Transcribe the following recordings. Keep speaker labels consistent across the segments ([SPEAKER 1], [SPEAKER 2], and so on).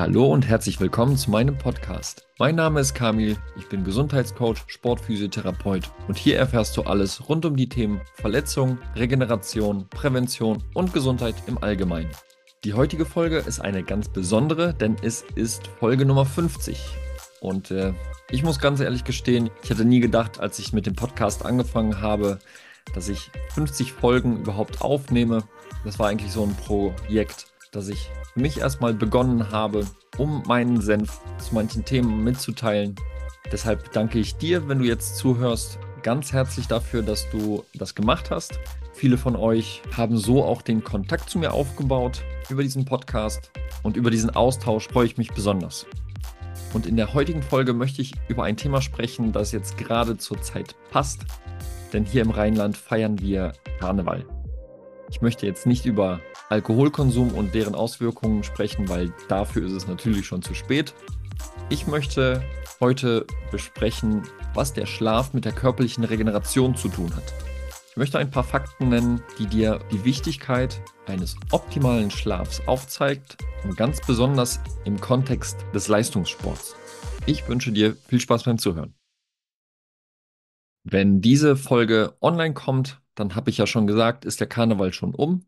[SPEAKER 1] Hallo und herzlich willkommen zu meinem Podcast. Mein Name ist Kamil, ich bin Gesundheitscoach, Sportphysiotherapeut und hier erfährst du alles rund um die Themen Verletzung, Regeneration, Prävention und Gesundheit im Allgemeinen. Die heutige Folge ist eine ganz besondere, denn es ist Folge Nummer 50. Und äh, ich muss ganz ehrlich gestehen, ich hätte nie gedacht, als ich mit dem Podcast angefangen habe, dass ich 50 Folgen überhaupt aufnehme. Das war eigentlich so ein Projekt, das ich mich erstmal begonnen habe, um meinen Senf zu manchen Themen mitzuteilen. Deshalb danke ich dir, wenn du jetzt zuhörst, ganz herzlich dafür, dass du das gemacht hast. Viele von euch haben so auch den Kontakt zu mir aufgebaut über diesen Podcast und über diesen Austausch freue ich mich besonders. Und in der heutigen Folge möchte ich über ein Thema sprechen, das jetzt gerade zur Zeit passt, denn hier im Rheinland feiern wir Karneval. Ich möchte jetzt nicht über Alkoholkonsum und deren Auswirkungen sprechen, weil dafür ist es natürlich schon zu spät. Ich möchte heute besprechen, was der Schlaf mit der körperlichen Regeneration zu tun hat. Ich möchte ein paar Fakten nennen, die dir die Wichtigkeit eines optimalen Schlafs aufzeigt und ganz besonders im Kontext des Leistungssports. Ich wünsche dir viel Spaß beim Zuhören. Wenn diese Folge online kommt, dann habe ich ja schon gesagt, ist der Karneval schon um.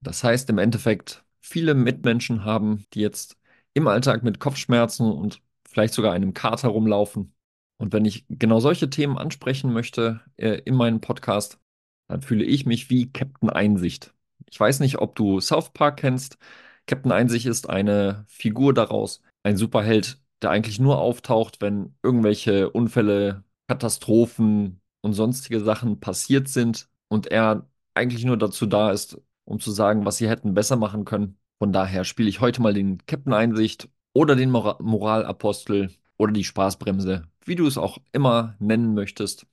[SPEAKER 1] Das heißt im Endeffekt, viele Mitmenschen haben, die jetzt im Alltag mit Kopfschmerzen und vielleicht sogar einem Kater rumlaufen. Und wenn ich genau solche Themen ansprechen möchte äh, in meinem Podcast, dann fühle ich mich wie Captain Einsicht. Ich weiß nicht, ob du South Park kennst. Captain Einsicht ist eine Figur daraus, ein Superheld, der eigentlich nur auftaucht, wenn irgendwelche Unfälle, Katastrophen und sonstige Sachen passiert sind und er eigentlich nur dazu da ist, um zu sagen, was sie hätten besser machen können. Von daher spiele ich heute mal den Captain Einsicht oder den Mora Moralapostel oder die Spaßbremse, wie du es auch immer nennen möchtest.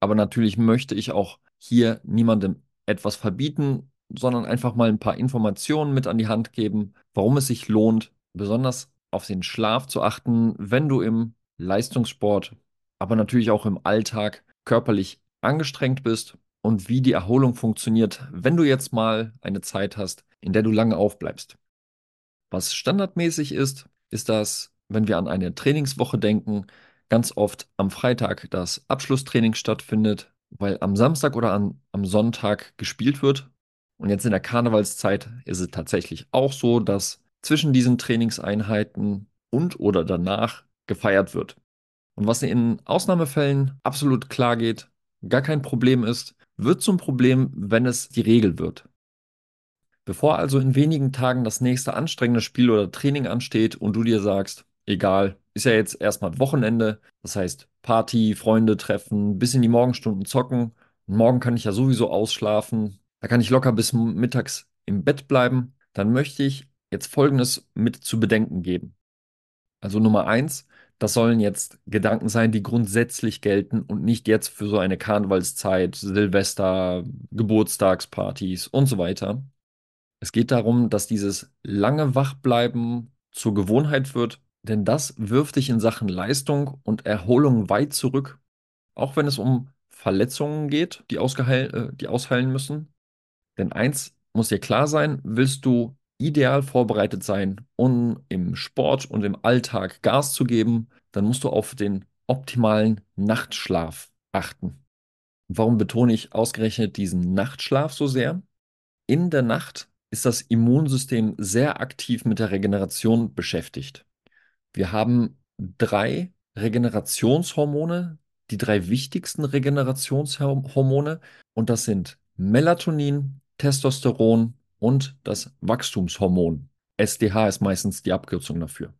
[SPEAKER 1] Aber natürlich möchte ich auch hier niemandem etwas verbieten, sondern einfach mal ein paar Informationen mit an die Hand geben, warum es sich lohnt, besonders auf den Schlaf zu achten, wenn du im Leistungssport, aber natürlich auch im Alltag körperlich angestrengt bist und wie die Erholung funktioniert, wenn du jetzt mal eine Zeit hast, in der du lange aufbleibst. Was standardmäßig ist, ist, dass, wenn wir an eine Trainingswoche denken, ganz oft am Freitag das Abschlusstraining stattfindet, weil am Samstag oder an, am Sonntag gespielt wird. Und jetzt in der Karnevalszeit ist es tatsächlich auch so, dass zwischen diesen Trainingseinheiten und oder danach gefeiert wird. Und was in Ausnahmefällen absolut klar geht, gar kein Problem ist, wird zum Problem, wenn es die Regel wird. Bevor also in wenigen Tagen das nächste anstrengende Spiel oder Training ansteht und du dir sagst, egal, ist ja jetzt erstmal Wochenende, das heißt Party, Freunde treffen, bis in die Morgenstunden zocken morgen kann ich ja sowieso ausschlafen, da kann ich locker bis mittags im Bett bleiben, dann möchte ich jetzt Folgendes mit zu bedenken geben. Also Nummer eins, das sollen jetzt Gedanken sein, die grundsätzlich gelten und nicht jetzt für so eine Karnevalszeit, Silvester, Geburtstagspartys und so weiter. Es geht darum, dass dieses lange Wachbleiben zur Gewohnheit wird, denn das wirft dich in Sachen Leistung und Erholung weit zurück, auch wenn es um Verletzungen geht, die, ausgeheil, äh, die ausheilen müssen. Denn eins muss dir klar sein, willst du ideal vorbereitet sein, um im Sport und im Alltag Gas zu geben, dann musst du auf den optimalen Nachtschlaf achten. Warum betone ich ausgerechnet diesen Nachtschlaf so sehr? In der Nacht ist das Immunsystem sehr aktiv mit der Regeneration beschäftigt. Wir haben drei Regenerationshormone, die drei wichtigsten Regenerationshormone, und das sind Melatonin, Testosteron und das Wachstumshormon. SDH ist meistens die Abkürzung dafür.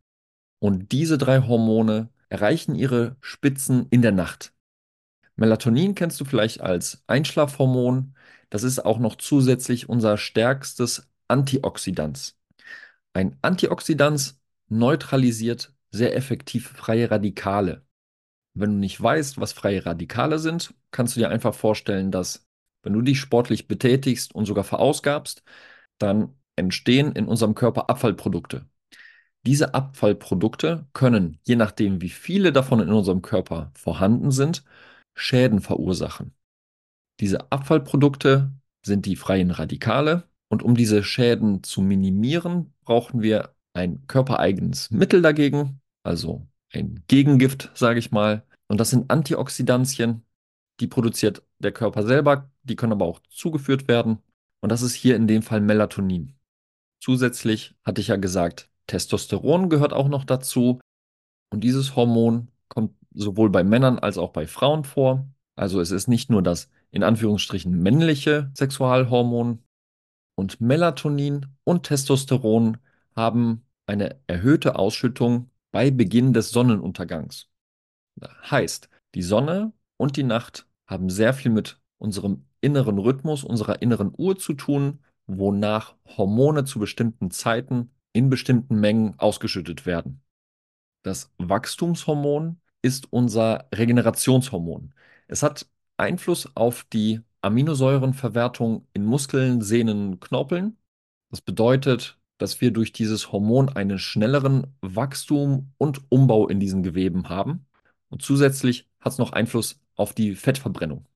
[SPEAKER 1] Und diese drei Hormone erreichen ihre Spitzen in der Nacht. Melatonin kennst du vielleicht als Einschlafhormon. Das ist auch noch zusätzlich unser stärkstes Antioxidant. Ein Antioxidant neutralisiert sehr effektiv freie Radikale. Wenn du nicht weißt, was freie Radikale sind, kannst du dir einfach vorstellen, dass wenn du dich sportlich betätigst und sogar verausgabst, dann entstehen in unserem Körper Abfallprodukte. Diese Abfallprodukte können, je nachdem, wie viele davon in unserem Körper vorhanden sind, Schäden verursachen. Diese Abfallprodukte sind die freien Radikale und um diese Schäden zu minimieren, brauchen wir ein körpereigenes Mittel dagegen, also ein Gegengift, sage ich mal. Und das sind Antioxidantien, die produziert der Körper selber, die können aber auch zugeführt werden. Und das ist hier in dem Fall Melatonin. Zusätzlich hatte ich ja gesagt, Testosteron gehört auch noch dazu. Und dieses Hormon kommt sowohl bei Männern als auch bei Frauen vor. Also es ist nicht nur das in Anführungsstrichen männliche Sexualhormon. Und Melatonin und Testosteron haben eine erhöhte Ausschüttung bei Beginn des Sonnenuntergangs. Heißt, die Sonne und die Nacht haben sehr viel mit unserem inneren Rhythmus, unserer inneren Uhr zu tun, wonach Hormone zu bestimmten Zeiten in bestimmten Mengen ausgeschüttet werden. Das Wachstumshormon ist unser Regenerationshormon. Es hat Einfluss auf die Aminosäurenverwertung in Muskeln, Sehnen, Knorpeln. Das bedeutet, dass wir durch dieses Hormon einen schnelleren Wachstum und Umbau in diesen Geweben haben. Und zusätzlich hat es noch Einfluss auf die Fettverbrennung.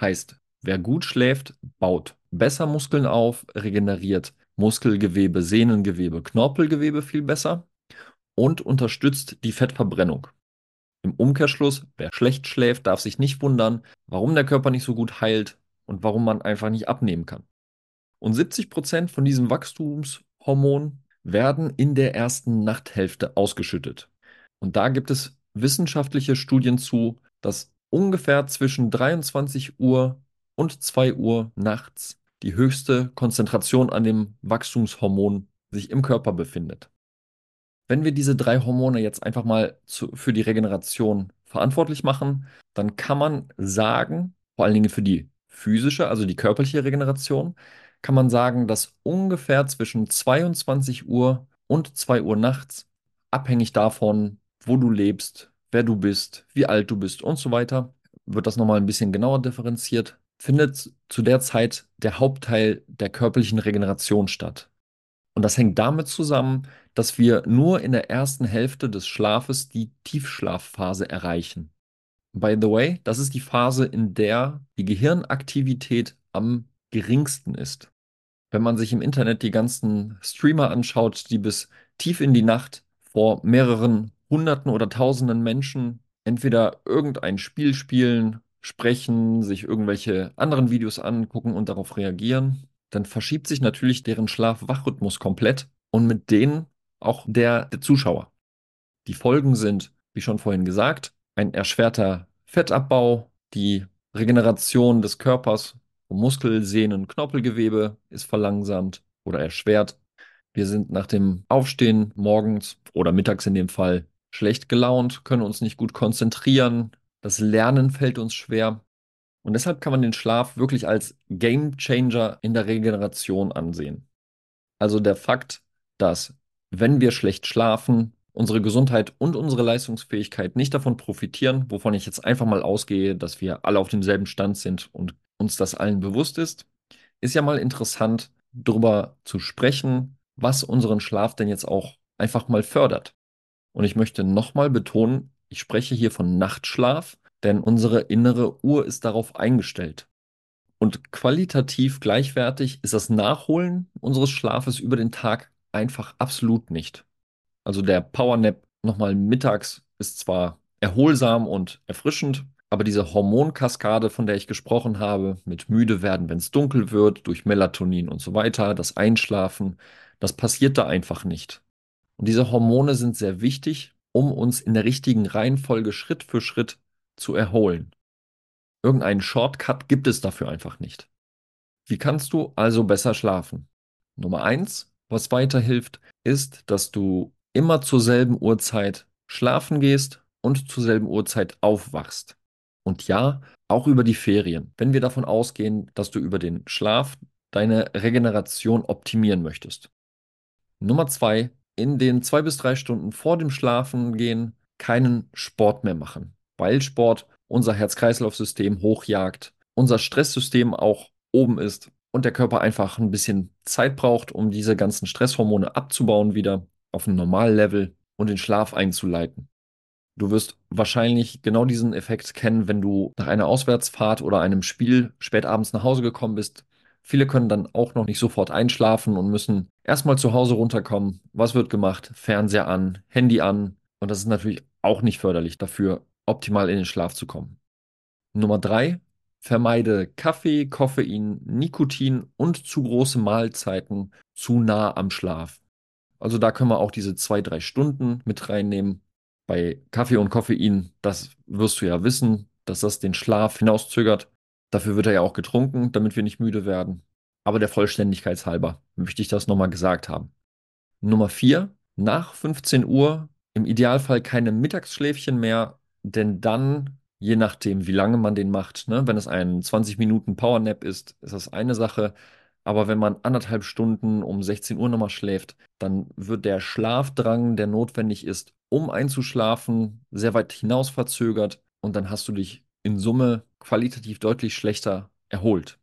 [SPEAKER 1] Heißt, wer gut schläft, baut besser Muskeln auf, regeneriert Muskelgewebe, Sehnengewebe, Knorpelgewebe viel besser und unterstützt die Fettverbrennung. Im Umkehrschluss, wer schlecht schläft, darf sich nicht wundern, warum der Körper nicht so gut heilt und warum man einfach nicht abnehmen kann. Und 70 Prozent von diesem Wachstumshormon werden in der ersten Nachthälfte ausgeschüttet. Und da gibt es wissenschaftliche Studien zu, dass ungefähr zwischen 23 Uhr und 2 Uhr nachts die höchste Konzentration an dem Wachstumshormon sich im Körper befindet. Wenn wir diese drei Hormone jetzt einfach mal zu, für die Regeneration verantwortlich machen, dann kann man sagen, vor allen Dingen für die physische, also die körperliche Regeneration, kann man sagen, dass ungefähr zwischen 22 Uhr und 2 Uhr nachts, abhängig davon, wo du lebst, wer du bist, wie alt du bist und so weiter, wird das nochmal ein bisschen genauer differenziert, findet zu der Zeit der Hauptteil der körperlichen Regeneration statt. Und das hängt damit zusammen, dass wir nur in der ersten Hälfte des Schlafes die Tiefschlafphase erreichen. By the way, das ist die Phase, in der die Gehirnaktivität am geringsten ist. Wenn man sich im Internet die ganzen Streamer anschaut, die bis tief in die Nacht vor mehreren Hunderten oder Tausenden Menschen entweder irgendein Spiel spielen, sprechen, sich irgendwelche anderen Videos angucken und darauf reagieren, dann verschiebt sich natürlich deren Schlaf-Wach-Rhythmus komplett und mit denen auch der der Zuschauer. Die Folgen sind, wie schon vorhin gesagt, ein erschwerter Fettabbau, die Regeneration des Körpers, Muskel, Sehnen, Knorpelgewebe ist verlangsamt oder erschwert. Wir sind nach dem Aufstehen morgens oder mittags in dem Fall schlecht gelaunt, können uns nicht gut konzentrieren, das Lernen fällt uns schwer. Und deshalb kann man den Schlaf wirklich als Game Changer in der Regeneration ansehen. Also der Fakt, dass wenn wir schlecht schlafen, unsere Gesundheit und unsere Leistungsfähigkeit nicht davon profitieren, wovon ich jetzt einfach mal ausgehe, dass wir alle auf demselben Stand sind und uns das allen bewusst ist, ist ja mal interessant, darüber zu sprechen, was unseren Schlaf denn jetzt auch einfach mal fördert. Und ich möchte nochmal betonen, ich spreche hier von Nachtschlaf, denn unsere innere Uhr ist darauf eingestellt. Und qualitativ gleichwertig ist das Nachholen unseres Schlafes über den Tag einfach absolut nicht. Also der Powernap nochmal mittags ist zwar erholsam und erfrischend, aber diese Hormonkaskade, von der ich gesprochen habe, mit müde werden, wenn es dunkel wird, durch Melatonin und so weiter, das Einschlafen, das passiert da einfach nicht. Und diese Hormone sind sehr wichtig, um uns in der richtigen Reihenfolge Schritt für Schritt zu erholen. Irgendeinen Shortcut gibt es dafür einfach nicht. Wie kannst du also besser schlafen? Nummer eins, was weiterhilft, ist, dass du immer zur selben Uhrzeit schlafen gehst und zur selben Uhrzeit aufwachst. Und ja, auch über die Ferien, wenn wir davon ausgehen, dass du über den Schlaf deine Regeneration optimieren möchtest. Nummer zwei, in den zwei bis drei Stunden vor dem Schlafengehen keinen Sport mehr machen, weil Sport unser Herz-Kreislauf-System hochjagt, unser Stresssystem auch oben ist und der Körper einfach ein bisschen Zeit braucht, um diese ganzen Stresshormone abzubauen wieder auf ein Normallevel und den Schlaf einzuleiten. Du wirst wahrscheinlich genau diesen Effekt kennen, wenn du nach einer Auswärtsfahrt oder einem Spiel spät abends nach Hause gekommen bist. Viele können dann auch noch nicht sofort einschlafen und müssen Erstmal zu Hause runterkommen. Was wird gemacht? Fernseher an, Handy an. Und das ist natürlich auch nicht förderlich dafür, optimal in den Schlaf zu kommen. Nummer drei, vermeide Kaffee, Koffein, Nikotin und zu große Mahlzeiten zu nah am Schlaf. Also da können wir auch diese zwei, drei Stunden mit reinnehmen. Bei Kaffee und Koffein, das wirst du ja wissen, dass das den Schlaf hinauszögert. Dafür wird er ja auch getrunken, damit wir nicht müde werden. Aber der Vollständigkeit halber möchte ich das nochmal gesagt haben. Nummer vier, nach 15 Uhr im Idealfall keine Mittagsschläfchen mehr, denn dann, je nachdem, wie lange man den macht, ne, wenn es ein 20 Minuten Powernap ist, ist das eine Sache. Aber wenn man anderthalb Stunden um 16 Uhr nochmal schläft, dann wird der Schlafdrang, der notwendig ist, um einzuschlafen, sehr weit hinaus verzögert und dann hast du dich in Summe qualitativ deutlich schlechter erholt.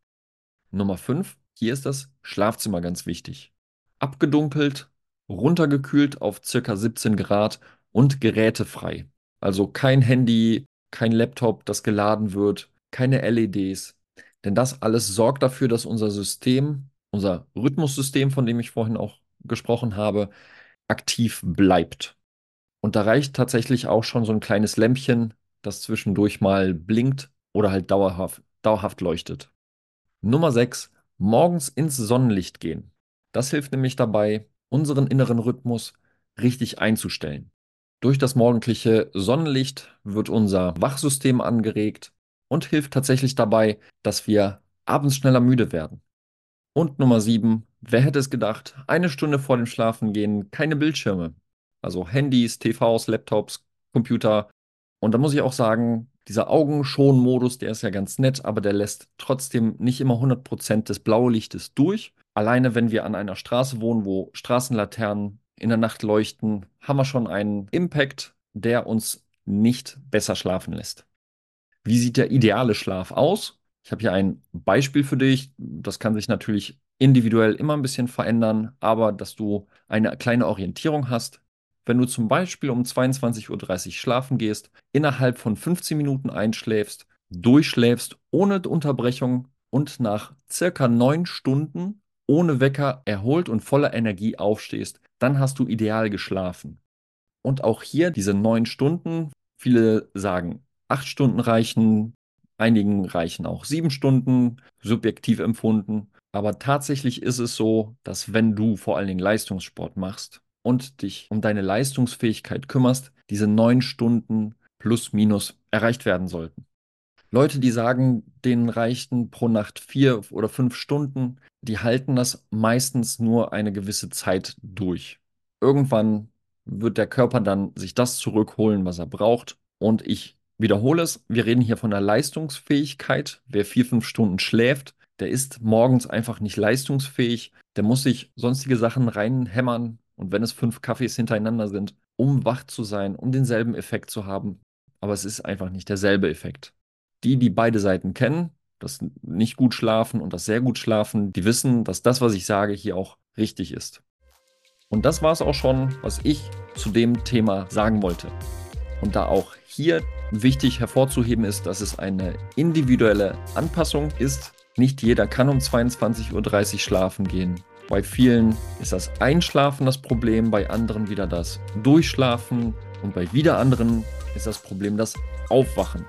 [SPEAKER 1] Nummer 5, hier ist das Schlafzimmer ganz wichtig. Abgedunkelt, runtergekühlt auf circa 17 Grad und gerätefrei. Also kein Handy, kein Laptop, das geladen wird, keine LEDs, denn das alles sorgt dafür, dass unser System, unser Rhythmussystem, von dem ich vorhin auch gesprochen habe, aktiv bleibt. Und da reicht tatsächlich auch schon so ein kleines Lämpchen, das zwischendurch mal blinkt oder halt dauerhaft, dauerhaft leuchtet. Nummer 6. Morgens ins Sonnenlicht gehen. Das hilft nämlich dabei, unseren inneren Rhythmus richtig einzustellen. Durch das morgendliche Sonnenlicht wird unser Wachsystem angeregt und hilft tatsächlich dabei, dass wir abends schneller müde werden. Und Nummer 7, wer hätte es gedacht, eine Stunde vor dem Schlafengehen keine Bildschirme. Also Handys, TVs, Laptops, Computer. Und da muss ich auch sagen, dieser Augenschonmodus, der ist ja ganz nett, aber der lässt trotzdem nicht immer 100% des Blaulichtes durch. Alleine wenn wir an einer Straße wohnen, wo Straßenlaternen in der Nacht leuchten, haben wir schon einen Impact, der uns nicht besser schlafen lässt. Wie sieht der ideale Schlaf aus? Ich habe hier ein Beispiel für dich. Das kann sich natürlich individuell immer ein bisschen verändern, aber dass du eine kleine Orientierung hast. Wenn du zum Beispiel um 22.30 Uhr schlafen gehst, innerhalb von 15 Minuten einschläfst, durchschläfst ohne Unterbrechung und nach circa neun Stunden ohne Wecker erholt und voller Energie aufstehst, dann hast du ideal geschlafen. Und auch hier diese neun Stunden, viele sagen acht Stunden reichen, einigen reichen auch sieben Stunden, subjektiv empfunden. Aber tatsächlich ist es so, dass wenn du vor allen Dingen Leistungssport machst und dich um deine Leistungsfähigkeit kümmerst, diese neun Stunden plus minus erreicht werden sollten. Leute, die sagen, denen reichten pro Nacht vier oder fünf Stunden, die halten das meistens nur eine gewisse Zeit durch. Irgendwann wird der Körper dann sich das zurückholen, was er braucht. Und ich wiederhole es, wir reden hier von der Leistungsfähigkeit. Wer vier, fünf Stunden schläft, der ist morgens einfach nicht leistungsfähig. Der muss sich sonstige Sachen reinhämmern. Und wenn es fünf Kaffees hintereinander sind, um wach zu sein, um denselben Effekt zu haben. Aber es ist einfach nicht derselbe Effekt. Die, die beide Seiten kennen, das nicht gut schlafen und das sehr gut schlafen, die wissen, dass das, was ich sage, hier auch richtig ist. Und das war es auch schon, was ich zu dem Thema sagen wollte. Und da auch hier wichtig hervorzuheben ist, dass es eine individuelle Anpassung ist. Nicht jeder kann um 22.30 Uhr schlafen gehen. Bei vielen ist das Einschlafen das Problem, bei anderen wieder das Durchschlafen und bei wieder anderen ist das Problem das Aufwachen.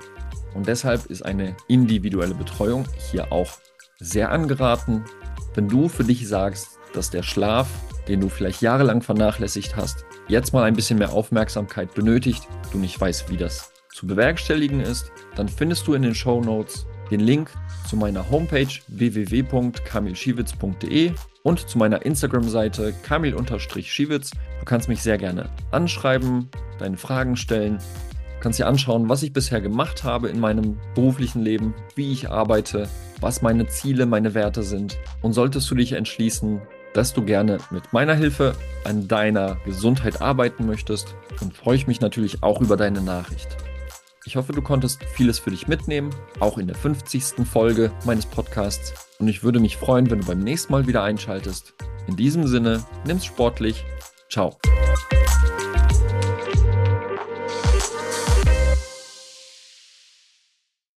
[SPEAKER 1] Und deshalb ist eine individuelle Betreuung hier auch sehr angeraten. Wenn du für dich sagst, dass der Schlaf, den du vielleicht jahrelang vernachlässigt hast, jetzt mal ein bisschen mehr Aufmerksamkeit benötigt, du nicht weißt, wie das zu bewerkstelligen ist, dann findest du in den Show Notes den Link zu meiner Homepage www.kamilschiewitz.de und zu meiner Instagram-Seite kamil-schiewitz. Du kannst mich sehr gerne anschreiben, deine Fragen stellen, kannst dir anschauen, was ich bisher gemacht habe in meinem beruflichen Leben, wie ich arbeite, was meine Ziele, meine Werte sind. Und solltest du dich entschließen, dass du gerne mit meiner Hilfe an deiner Gesundheit arbeiten möchtest und freue ich mich natürlich auch über deine Nachricht. Ich hoffe, du konntest vieles für dich mitnehmen, auch in der 50. Folge meines Podcasts und ich würde mich freuen, wenn du beim nächsten Mal wieder einschaltest. In diesem Sinne, nimm's sportlich. Ciao.